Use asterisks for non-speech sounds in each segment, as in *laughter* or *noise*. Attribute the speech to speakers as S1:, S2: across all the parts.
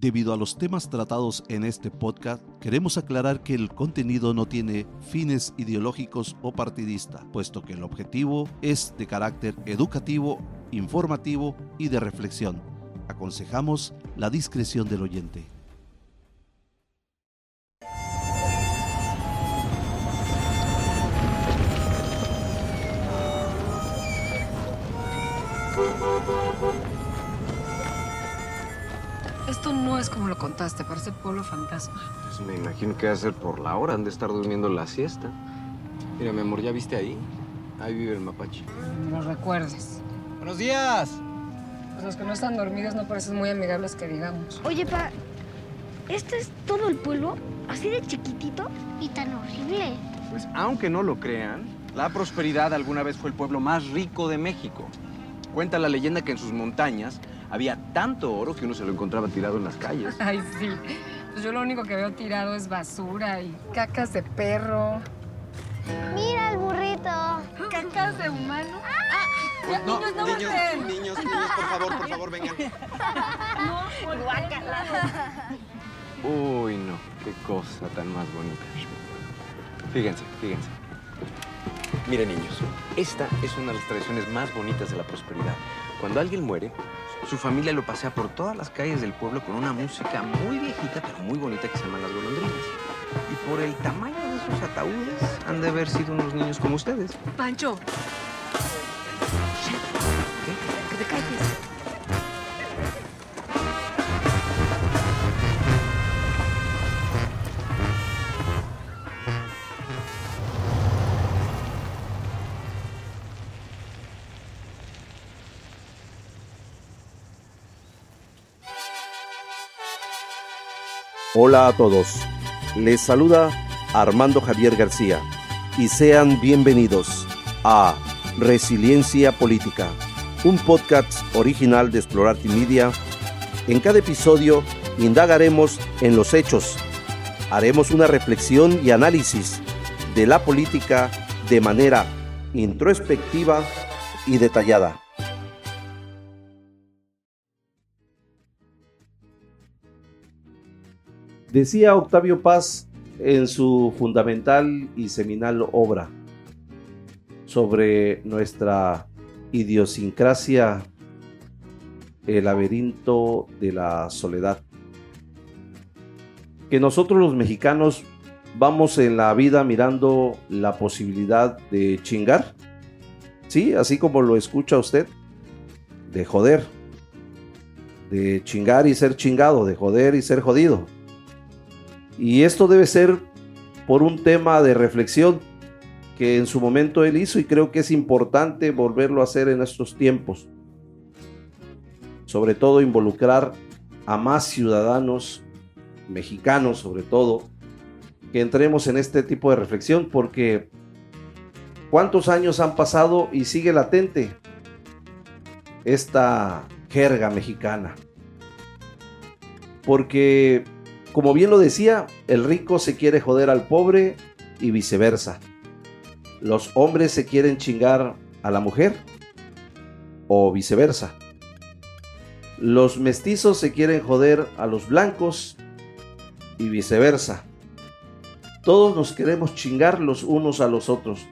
S1: Debido a los temas tratados en este podcast, queremos aclarar que el contenido no tiene fines ideológicos o partidista, puesto que el objetivo es de carácter educativo, informativo y de reflexión. Aconsejamos la discreción del oyente.
S2: Esto no es como lo contaste, parece pueblo fantasma.
S3: Pues me imagino que va a ser por la hora, han de estar durmiendo la siesta. Mira, mi amor, ¿ya viste ahí? Ahí vive el mapache.
S2: No recuerdes.
S4: ¡Buenos días!
S2: Pues los que no están dormidos no parecen muy amigables que digamos.
S5: Oye, pa, ¿este es todo el pueblo? ¿Así de chiquitito? Y tan horrible.
S3: Pues aunque no lo crean, la prosperidad alguna vez fue el pueblo más rico de México. Cuenta la leyenda que en sus montañas había tanto oro que uno se lo encontraba tirado en las calles. *laughs*
S2: Ay, sí. Pues yo lo único que veo tirado es basura y cacas de perro.
S5: Mira el burrito.
S2: ¿Cacas de humano?
S3: Pues
S2: niños, no
S3: niños,
S2: volteen.
S3: niños, niños, por favor, por favor, vengan. *laughs* Uy, no, qué cosa tan más bonita. Fíjense, fíjense. Miren, niños, esta es una de las tradiciones más bonitas de la prosperidad. Cuando alguien muere, su familia lo pasea por todas las calles del pueblo con una música muy viejita, pero muy bonita que se llaman las golondrinas. Y por el tamaño de esos ataúdes, han de haber sido unos niños como ustedes.
S2: Pancho. Que te calles.
S6: Hola a todos, les saluda Armando Javier García y sean bienvenidos a Resiliencia Política, un podcast original de Explorarte Media. En cada episodio indagaremos en los hechos, haremos una reflexión y análisis de la política de manera introspectiva y detallada. Decía Octavio Paz en su fundamental y seminal obra sobre nuestra idiosincrasia, el laberinto de la soledad, que nosotros los mexicanos vamos en la vida mirando la posibilidad de chingar, sí, así como lo escucha usted, de joder, de chingar y ser chingado, de joder y ser jodido. Y esto debe ser por un tema de reflexión que en su momento él hizo y creo que es importante volverlo a hacer en estos tiempos. Sobre todo involucrar a más ciudadanos mexicanos, sobre todo, que entremos en este tipo de reflexión porque ¿cuántos años han pasado y sigue latente esta jerga mexicana? Porque como bien lo decía, el rico se quiere joder al pobre y viceversa. Los hombres se quieren chingar a la mujer o viceversa. Los mestizos se quieren joder a los blancos y viceversa. Todos nos queremos chingar los unos a los otros.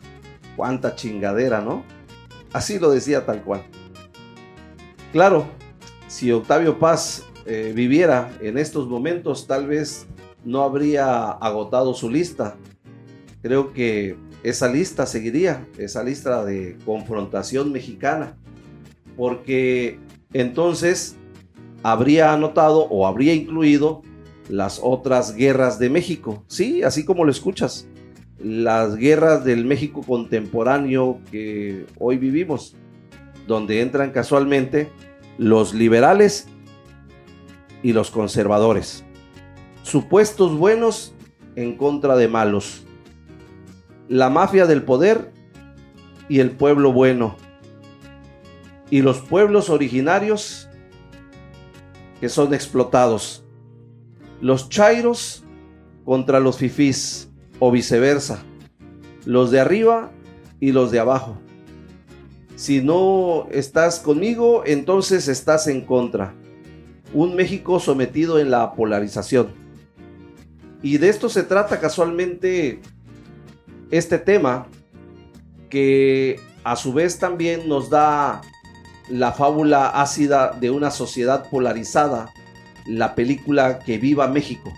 S6: Cuánta chingadera, ¿no? Así lo decía tal cual. Claro, si Octavio Paz eh, viviera en estos momentos, tal vez no habría agotado su lista. Creo que esa lista seguiría, esa lista de confrontación mexicana, porque entonces habría anotado o habría incluido las otras guerras de México. Sí, así como lo escuchas, las guerras del México contemporáneo que hoy vivimos, donde entran casualmente los liberales y los conservadores. Supuestos buenos en contra de malos. La mafia del poder y el pueblo bueno. Y los pueblos originarios que son explotados. Los chairos contra los fifís o viceversa. Los de arriba y los de abajo. Si no estás conmigo, entonces estás en contra. Un México sometido en la polarización. Y de esto se trata casualmente este tema, que a su vez también nos da la fábula ácida de una sociedad polarizada, la película Que viva México.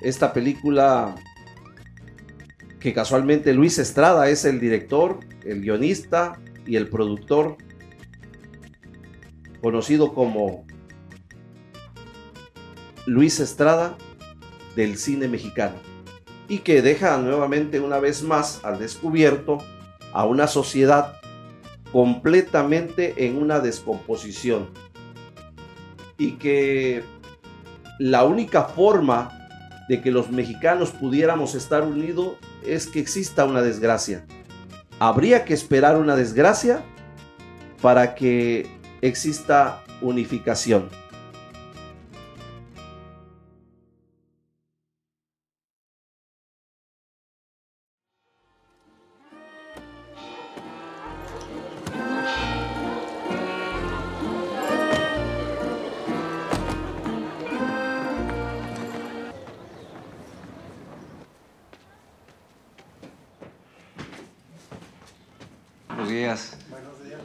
S6: Esta película que casualmente Luis Estrada es el director, el guionista y el productor, conocido como Luis Estrada del cine mexicano, y que deja nuevamente una vez más al descubierto a una sociedad completamente en una descomposición y que la única forma de que los mexicanos pudiéramos estar unidos es que exista una desgracia. Habría que esperar una desgracia para que exista unificación.
S3: Buenos días.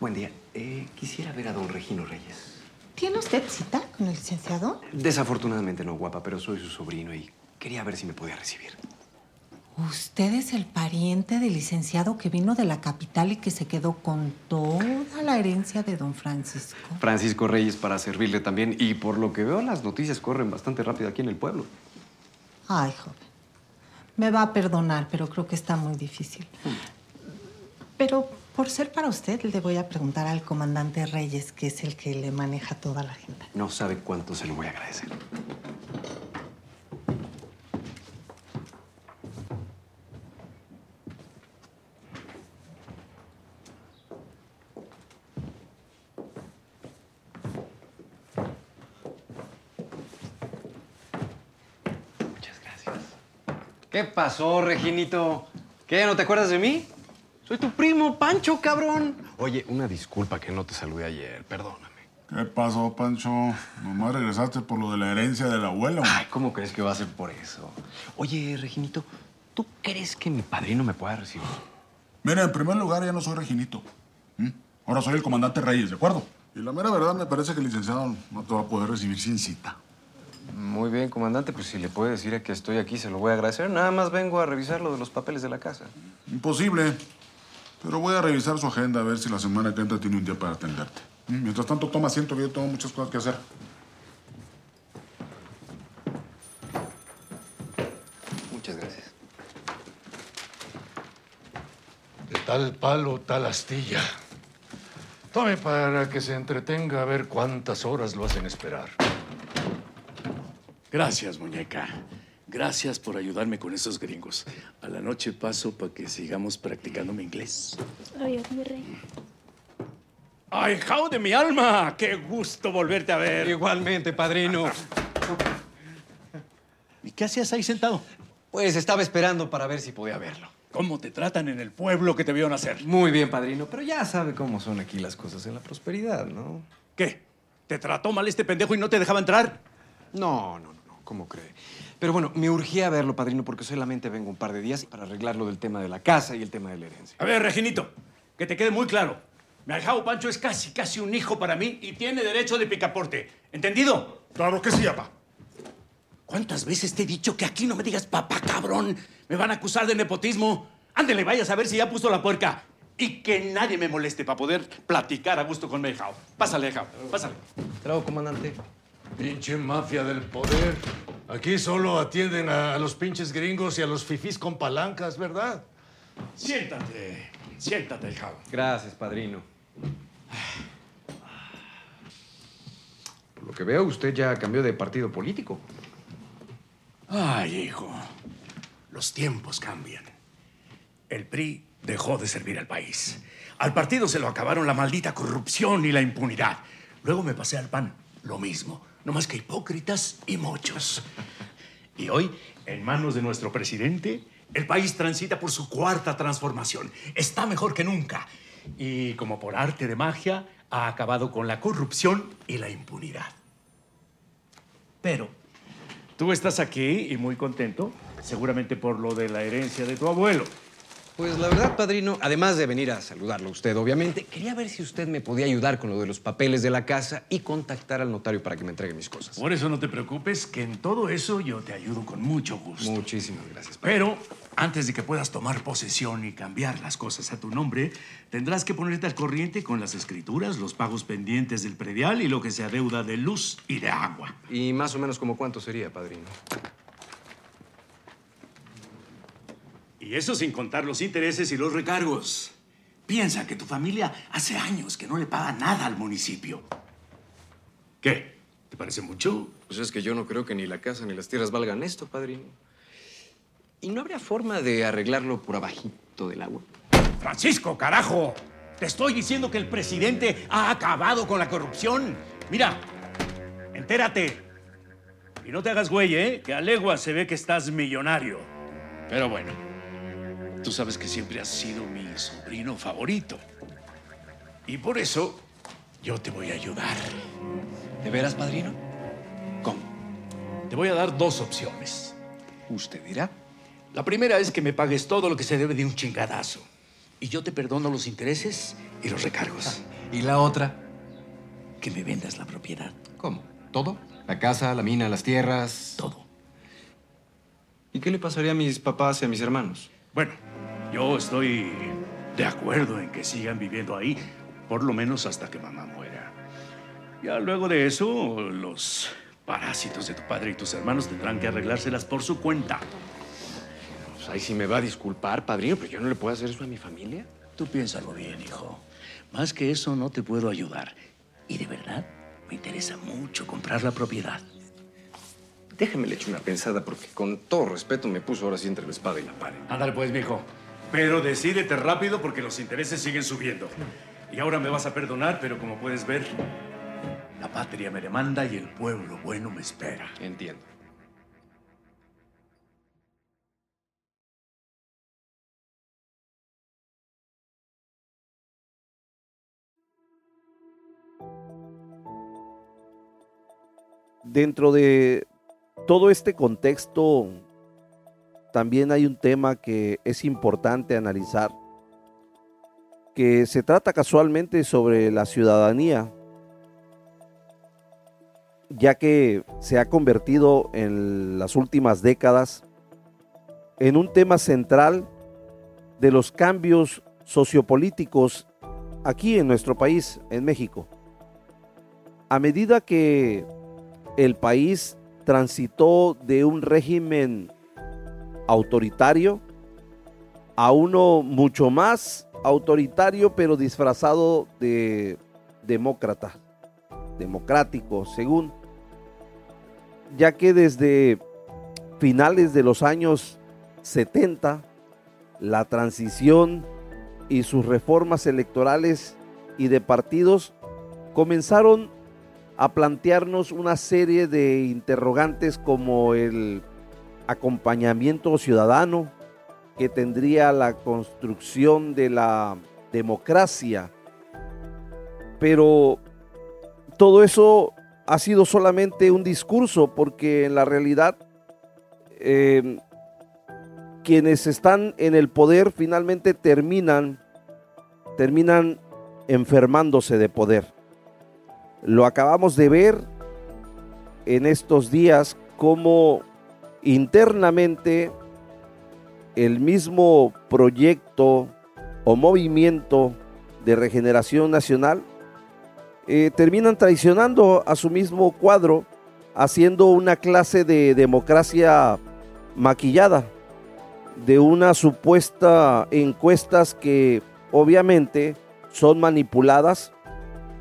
S3: Buen día. Eh, quisiera ver a don Regino Reyes.
S4: ¿Tiene usted cita con el licenciado?
S3: Desafortunadamente no, guapa, pero soy su sobrino y quería ver si me podía recibir.
S4: Usted es el pariente del licenciado que vino de la capital y que se quedó con toda la herencia de don Francisco.
S3: Francisco Reyes para servirle también y por lo que veo las noticias corren bastante rápido aquí en el pueblo.
S4: Ay, joven. Me va a perdonar, pero creo que está muy difícil. Pero por ser para usted, le voy a preguntar al comandante Reyes, que es el que le maneja toda la agenda.
S3: No sabe cuánto se lo voy a agradecer. Muchas gracias. ¿Qué pasó, Reginito? ¿Qué? ¿No te acuerdas de mí? Soy tu primo, Pancho, cabrón. Oye, una disculpa que no te saludé ayer, perdóname.
S7: ¿Qué pasó, Pancho? Nomás regresaste por lo de la herencia del abuelo.
S3: Ay, ¿cómo crees que va a ser por eso? Oye, Reginito, ¿tú crees que mi padrino me pueda recibir?
S7: Mira, en primer lugar, ya no soy Reginito. Ahora soy el comandante Reyes, ¿de acuerdo? Y la mera verdad, me parece que el licenciado no te va a poder recibir sin cita.
S3: Muy bien, comandante, pues si le puede decir que estoy aquí, se lo voy a agradecer. Nada más vengo a revisar lo de los papeles de la casa.
S7: Imposible. Pero voy a revisar su agenda a ver si la semana que entra tiene un día para atenderte. Mientras tanto, toma asiento, que yo tengo muchas cosas que hacer.
S3: Muchas gracias.
S8: De tal palo, tal astilla. Tome para que se entretenga a ver cuántas horas lo hacen esperar.
S9: Gracias, muñeca. Gracias por ayudarme con esos gringos. A la noche paso para que sigamos practicando mi inglés.
S5: Adiós, mi rey.
S9: ¡Ay, Jau de mi alma! ¡Qué gusto volverte a ver!
S3: Igualmente, padrino.
S9: ¿Y qué hacías ahí sentado?
S3: Pues estaba esperando para ver si podía verlo.
S9: ¿Cómo te tratan en el pueblo que te vio nacer?
S3: Muy bien, padrino, pero ya sabe cómo son aquí las cosas en la prosperidad, ¿no?
S9: ¿Qué? ¿Te trató mal este pendejo y no te dejaba entrar?
S3: No, no, ¿cómo cree? Pero bueno, me urgía verlo, padrino, porque solamente vengo un par de días para arreglar lo del tema de la casa y el tema de la herencia.
S9: A ver, Reginito, que te quede muy claro. Mi ahijado Pancho es casi, casi un hijo para mí y tiene derecho de picaporte. ¿Entendido?
S7: Claro que sí, papá.
S9: ¿Cuántas veces te he dicho que aquí no me digas papá, cabrón? Me van a acusar de nepotismo. Ándele, vayas a ver si ya puso la puerca. Y que nadie me moleste para poder platicar a gusto con mi ahijado. Pásale, ahijado, pásale.
S3: Trago, comandante.
S8: Pinche mafia del poder. Aquí solo atienden a, a los pinches gringos y a los fifís con palancas, ¿verdad?
S9: Siéntate, siéntate, ahijado.
S3: Gracias, padrino. Por lo que veo, usted ya cambió de partido político.
S9: Ay, hijo, los tiempos cambian. El PRI dejó de servir al país. Al partido se lo acabaron la maldita corrupción y la impunidad. Luego me pasé al PAN, lo mismo, no más que hipócritas y muchos. *laughs* Y hoy, en manos de nuestro presidente, el país transita por su cuarta transformación. Está mejor que nunca. Y como por arte de magia, ha acabado con la corrupción y la impunidad. Pero tú estás aquí y muy contento, seguramente por lo de la herencia de tu abuelo.
S3: Pues la verdad, padrino, además de venir a saludarlo a usted, obviamente, quería ver si usted me podía ayudar con lo de los papeles de la casa y contactar al notario para que me entregue mis cosas.
S9: Por eso no te preocupes, que en todo eso yo te ayudo con mucho gusto.
S3: Muchísimas gracias.
S9: Pero antes de que puedas tomar posesión y cambiar las cosas a tu nombre, tendrás que ponerte al corriente con las escrituras, los pagos pendientes del predial y lo que se adeuda de luz y de agua.
S3: ¿Y más o menos como cuánto sería, padrino?
S9: Y eso sin contar los intereses y los recargos. Piensa que tu familia hace años que no le paga nada al municipio. ¿Qué? ¿Te parece mucho?
S3: Pues es que yo no creo que ni la casa ni las tierras valgan esto, padrino. ¿Y no habría forma de arreglarlo por abajito del agua?
S9: Francisco, carajo. Te estoy diciendo que el presidente ha acabado con la corrupción. Mira, entérate. Y no te hagas güey, ¿eh? Que a legua se ve que estás millonario. Pero bueno, tú sabes que siempre has sido mi sobrino favorito. Y por eso yo te voy a ayudar.
S3: ¿De veras, padrino?
S9: ¿Cómo? Te voy a dar dos opciones.
S3: Usted dirá.
S9: La primera es que me pagues todo lo que se debe de un chingadazo. Y yo te perdono los intereses y los recargos.
S3: ¿Y la otra?
S9: Que me vendas la propiedad.
S3: ¿Cómo? ¿Todo? ¿La casa, la mina, las tierras?
S9: Todo.
S3: ¿Y qué le pasaría a mis papás y a mis hermanos?
S9: Bueno, yo estoy de acuerdo en que sigan viviendo ahí, por lo menos hasta que mamá muera. Ya luego de eso, los parásitos de tu padre y tus hermanos tendrán que arreglárselas por su cuenta.
S3: Pues ahí sí me va a disculpar, padrino, pero yo no le puedo hacer eso a mi familia.
S9: Tú piénsalo bien, hijo. Más que eso no te puedo ayudar. Y de verdad, me interesa mucho comprar la propiedad.
S3: Déjame le echo una pensada porque con todo respeto me puso ahora sí entre la espada y la pared.
S9: Ándale pues, mijo. Pero decídete rápido porque los intereses siguen subiendo. Y ahora me vas a perdonar, pero como puedes ver, la patria me demanda y el pueblo bueno me espera.
S3: Entiendo.
S6: Dentro de todo este contexto, también hay un tema que es importante analizar, que se trata casualmente sobre la ciudadanía, ya que se ha convertido en las últimas décadas en un tema central de los cambios sociopolíticos aquí en nuestro país, en México. A medida que el país transitó de un régimen autoritario a uno mucho más autoritario pero disfrazado de demócrata, democrático, según, ya que desde finales de los años 70, la transición y sus reformas electorales y de partidos comenzaron a plantearnos una serie de interrogantes como el acompañamiento ciudadano que tendría la construcción de la democracia. Pero todo eso ha sido solamente un discurso porque en la realidad eh, quienes están en el poder finalmente terminan, terminan enfermándose de poder. Lo acabamos de ver en estos días como internamente el mismo proyecto o movimiento de regeneración nacional eh, terminan traicionando a su mismo cuadro, haciendo una clase de democracia maquillada, de una supuesta encuestas que obviamente son manipuladas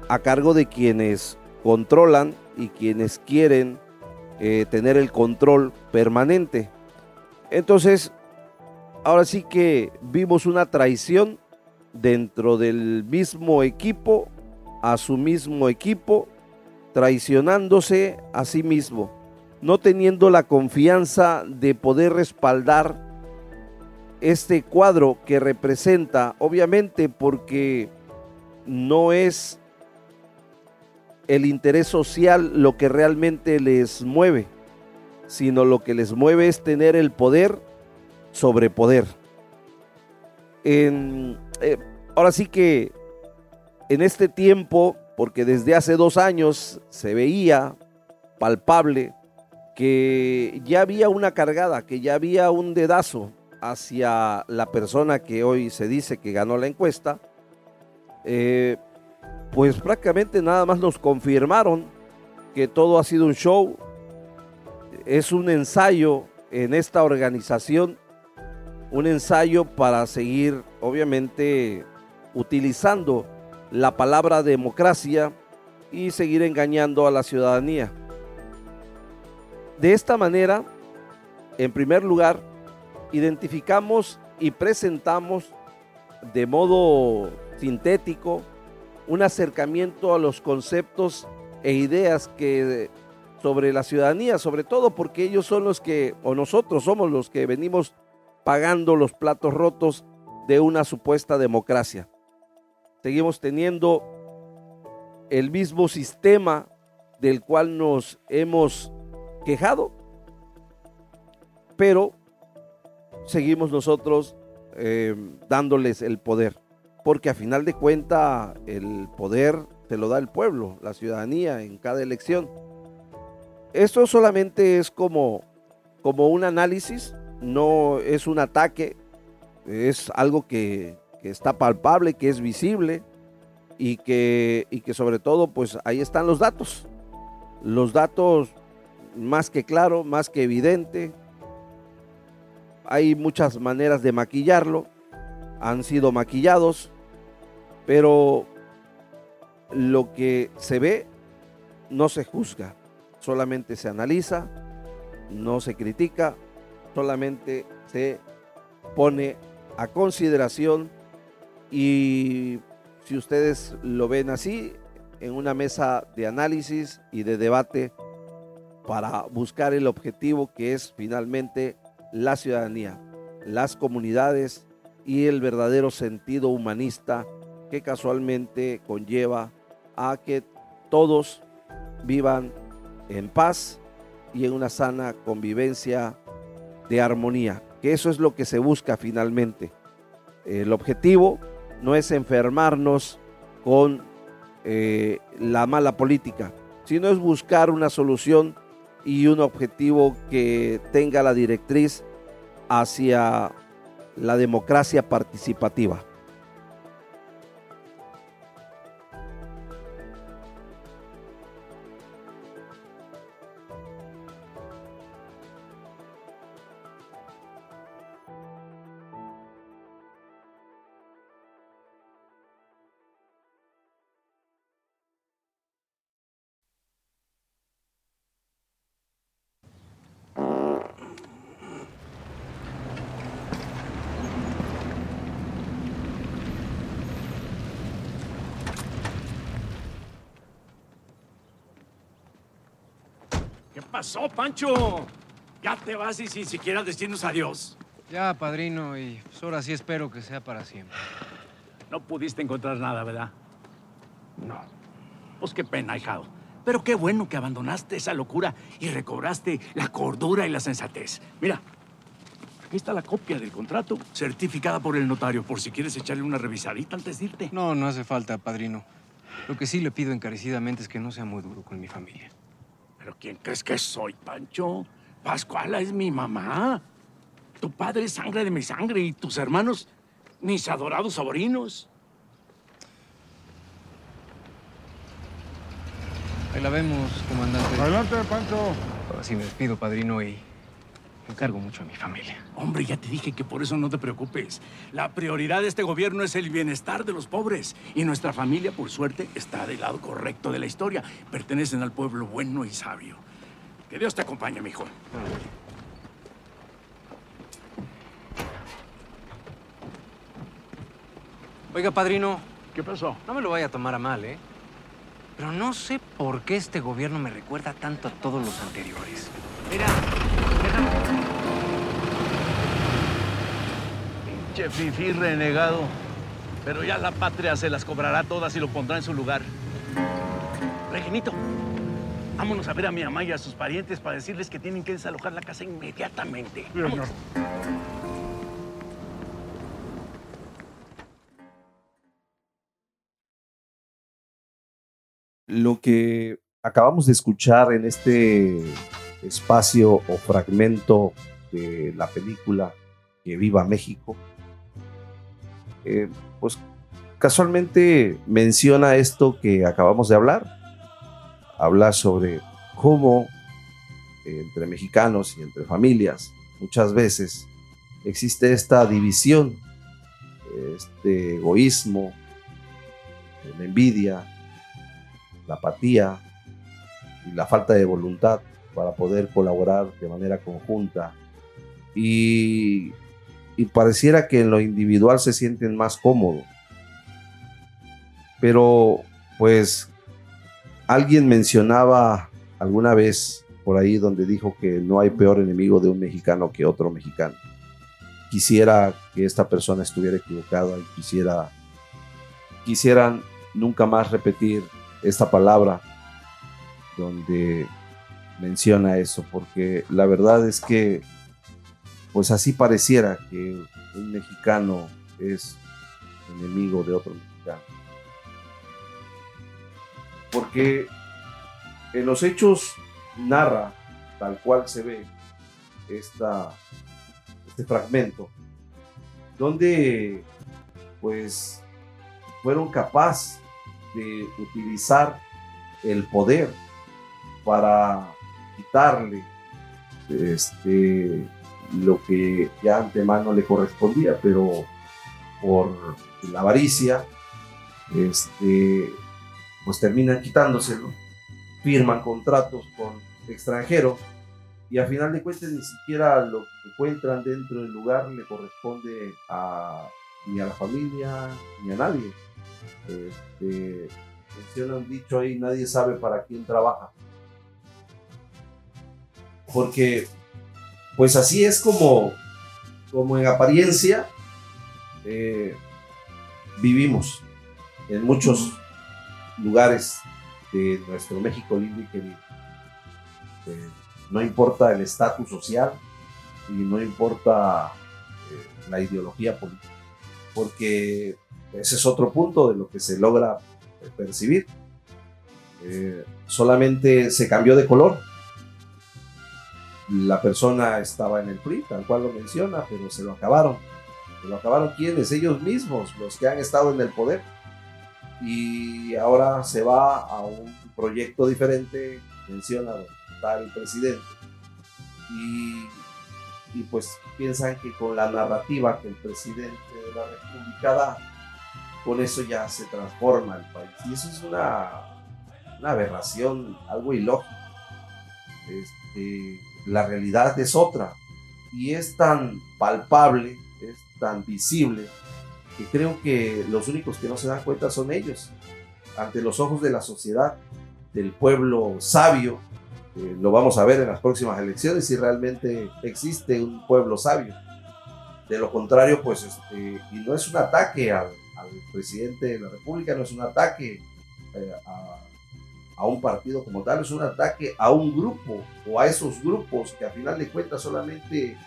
S6: a cargo de quienes controlan y quienes quieren eh, tener el control permanente. Entonces, ahora sí que vimos una traición dentro del mismo equipo, a su mismo equipo, traicionándose a sí mismo, no teniendo la confianza de poder respaldar este cuadro que representa, obviamente porque no es el interés social lo que realmente les mueve, sino lo que les mueve es tener el poder sobre poder. En, eh, ahora sí que en este tiempo, porque desde hace dos años se veía palpable que ya había una cargada, que ya había un dedazo hacia la persona que hoy se dice que ganó la encuesta, eh, pues prácticamente nada más nos confirmaron que todo ha sido un show, es un ensayo en esta organización, un ensayo para seguir obviamente utilizando la palabra democracia y seguir engañando a la ciudadanía. De esta manera, en primer lugar, identificamos y presentamos de modo sintético un acercamiento a los conceptos e ideas que sobre la ciudadanía, sobre todo porque ellos son los que, o nosotros somos los que venimos pagando los platos rotos de una supuesta democracia. Seguimos teniendo el mismo sistema del cual nos hemos quejado, pero seguimos nosotros eh, dándoles el poder, porque a final de cuenta el poder se lo da el pueblo, la ciudadanía en cada elección. Esto solamente es como, como un análisis, no es un ataque, es algo que, que está palpable, que es visible y que, y que sobre todo pues ahí están los datos. Los datos más que claro, más que evidente. Hay muchas maneras de maquillarlo, han sido maquillados, pero lo que se ve no se juzga, solamente se analiza, no se critica, solamente se pone a consideración. Y si ustedes lo ven así, en una mesa de análisis y de debate para buscar el objetivo que es finalmente la ciudadanía, las comunidades y el verdadero sentido humanista que casualmente conlleva a que todos vivan en paz y en una sana convivencia de armonía, que eso es lo que se busca finalmente. El objetivo no es enfermarnos con eh, la mala política, sino es buscar una solución y un objetivo que tenga la directriz hacia la democracia participativa.
S9: Pasó, Pancho? Ya te vas y sin siquiera decirnos adiós.
S10: Ya, padrino, y pues ahora sí espero que sea para siempre.
S9: No pudiste encontrar nada, ¿verdad? No. Pues qué pena, hijado. Pero qué bueno que abandonaste esa locura y recobraste la cordura y la sensatez. Mira, aquí está la copia del contrato, certificada por el notario, por si quieres echarle una revisadita antes de irte.
S10: No, no hace falta, padrino. Lo que sí le pido encarecidamente es que no sea muy duro con mi familia.
S9: ¿Pero quién crees que soy, Pancho? Pascuala es mi mamá. Tu padre es sangre de mi sangre y tus hermanos, mis adorados sobrinos.
S10: Ahí la vemos, comandante.
S7: Adelante, Pancho.
S10: Ahora sí me despido, padrino, y encargo mucho a mi familia.
S9: Hombre, ya te dije que por eso no te preocupes. La prioridad de este gobierno es el bienestar de los pobres. Y nuestra familia, por suerte, está del lado correcto de la historia. Pertenecen al pueblo bueno y sabio. Que Dios te acompañe, mijo.
S10: Oiga, padrino.
S9: ¿Qué pasó?
S10: No me lo vaya a tomar a mal, ¿eh? Pero no sé por qué este gobierno me recuerda tanto a todos los anteriores.
S9: Mira,
S11: Pinche fifí renegado. Pero ya la patria se las cobrará todas y lo pondrá en su lugar.
S9: Reginito, vámonos a ver a mi mamá y a sus parientes para decirles que tienen que desalojar la casa inmediatamente. Vámonos.
S6: Lo que acabamos de escuchar en este espacio o fragmento de la película Que Viva México, eh, pues casualmente menciona esto que acabamos de hablar. Habla sobre cómo entre mexicanos y entre familias muchas veces existe esta división, este egoísmo, la envidia, la apatía y la falta de voluntad para poder colaborar de manera conjunta. Y, y pareciera que en lo individual se sienten más cómodos. Pero pues alguien mencionaba alguna vez por ahí donde dijo que no hay peor enemigo de un mexicano que otro mexicano. Quisiera que esta persona estuviera equivocada y quisiera quisieran nunca más repetir esta palabra donde menciona eso, porque la verdad es que pues así pareciera que un mexicano es enemigo de otro mexicano. Porque en los hechos narra, tal cual se ve esta, este fragmento, donde pues fueron capaces de utilizar el poder para quitarle este, lo que ya antemano le correspondía, pero por la avaricia, este, pues terminan quitándoselo, firman contratos con extranjeros y a final de cuentas ni siquiera lo que encuentran dentro del lugar le corresponde a, ni a la familia ni a nadie. Este, menciona un dicho ahí, nadie sabe para quién trabaja. Porque, pues así es como, como en apariencia eh, vivimos en muchos lugares de nuestro México lindo y querido. Eh, no importa el estatus social y no importa eh, la ideología política, porque ese es otro punto de lo que se logra percibir. Solamente se cambió de color. La persona estaba en el PRI, tal cual lo menciona, pero se lo acabaron. Se lo acabaron quienes, ellos mismos, los que han estado en el poder. Y ahora se va a un proyecto diferente, menciona tal presidente. Y, y pues piensan que con la narrativa que el presidente de la República da, con eso ya se transforma el país. Y eso es una, una aberración, algo ilógico. Este, la realidad es otra. Y es tan palpable, es tan visible, que creo que los únicos que no se dan cuenta son ellos. Ante los ojos de la sociedad, del pueblo sabio, eh, lo vamos a ver en las próximas elecciones si realmente existe un pueblo sabio. De lo contrario, pues, este, y no es un ataque al, presidente de la República, no es un ataque eh, a, a, un partido como tal, es un ataque a un grupo o a esos grupos que a final de cuentas solamente eh,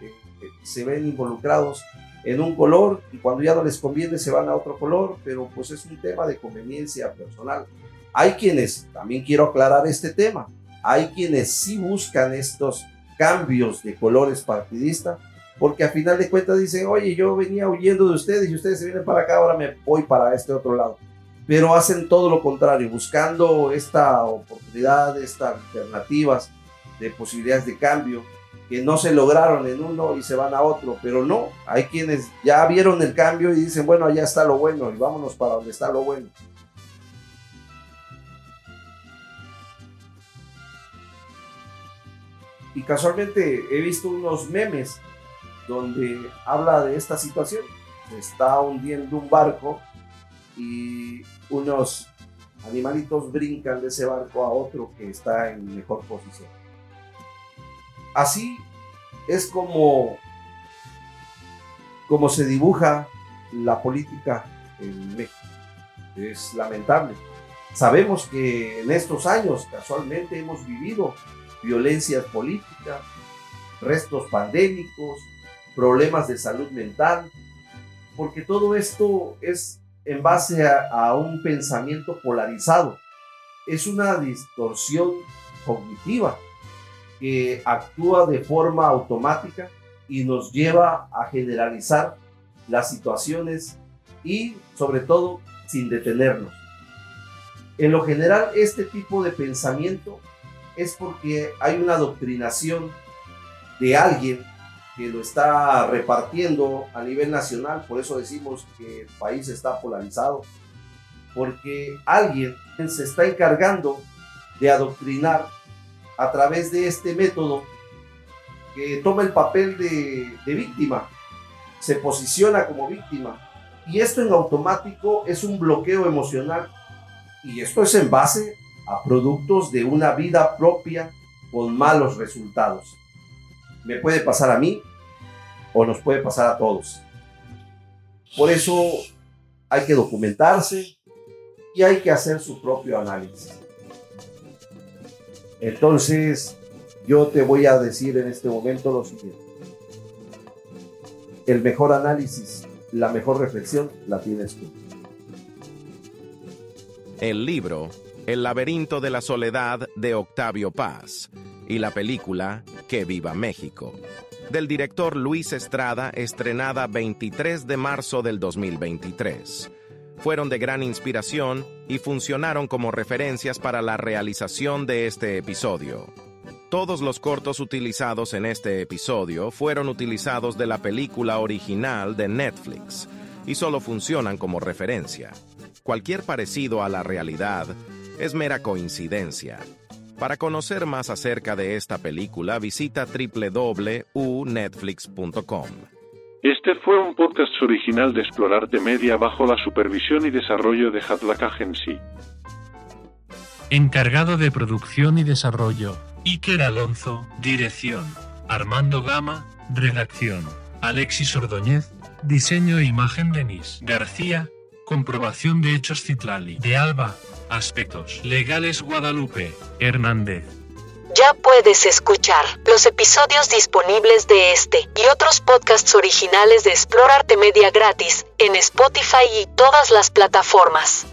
S6: eh, se ven involucrados en un color y cuando ya no les conviene se van a otro color, pero pues es un tema de conveniencia personal. Hay quienes, también quiero aclarar este tema, hay quienes sí buscan estos cambios de colores partidistas porque a final de cuentas dicen, oye, yo venía huyendo de ustedes y ustedes se vienen para acá, ahora me voy para este otro lado. Pero hacen todo lo contrario, buscando esta oportunidad, estas alternativas de posibilidades de cambio que no se lograron en uno y se van a otro, pero no, hay quienes ya vieron el cambio y dicen, bueno, allá está lo bueno y vámonos para donde está lo bueno. Y casualmente he visto unos memes donde habla de esta situación. Se está hundiendo un barco y unos animalitos brincan de ese barco a otro que está en mejor posición. Así es como, como se dibuja la política en México. Es lamentable. Sabemos que en estos años casualmente hemos vivido violencias políticas, restos pandémicos, problemas de salud mental, porque todo esto es en base a, un pensamiento polarizado. Es una distorsión cognitiva que actúa de forma automática y nos lleva a generalizar las situaciones y sobre todo sin detenernos. En lo general, este tipo de pensamiento es porque hay una adoctrinación de alguien que lo está repartiendo a nivel nacional, por eso decimos que el país está polarizado, porque alguien se está encargando de adoctrinar a través de este método que toma el papel de, de víctima, se posiciona como víctima y esto en automático es un bloqueo emocional y esto es en base a productos de una vida propia con malos resultados. Me puede pasar a mí o nos puede pasar a todos. Por eso hay que documentarse y hay que hacer su propio análisis. Entonces, yo te voy a decir en este momento lo siguiente. El mejor análisis, la mejor reflexión la tienes tú.
S11: El libro El laberinto de la soledad de Octavio Paz y la película Que viva México, del director Luis Estrada, estrenada 23 de marzo del 2023. Fueron de gran inspiración y funcionaron como referencias para la realización de este episodio. Todos los cortos utilizados en este episodio fueron utilizados de la película original de Netflix y solo funcionan como referencia. Cualquier parecido a la realidad es mera coincidencia. Para conocer más acerca de esta película, visita www.unetflix.com.
S12: Este fue un podcast original de Explorarte Media bajo la supervisión y desarrollo de Hatlak Agency.
S13: Encargado de producción y desarrollo, Iker Alonso, dirección, Armando Gama, redacción, Alexis Ordóñez, diseño e imagen Denis García, comprobación de hechos Citlali, de Alba, aspectos legales Guadalupe, Hernández.
S14: Ya puedes escuchar los episodios disponibles de este y otros podcasts originales de Explorarte Media gratis en Spotify y todas las plataformas.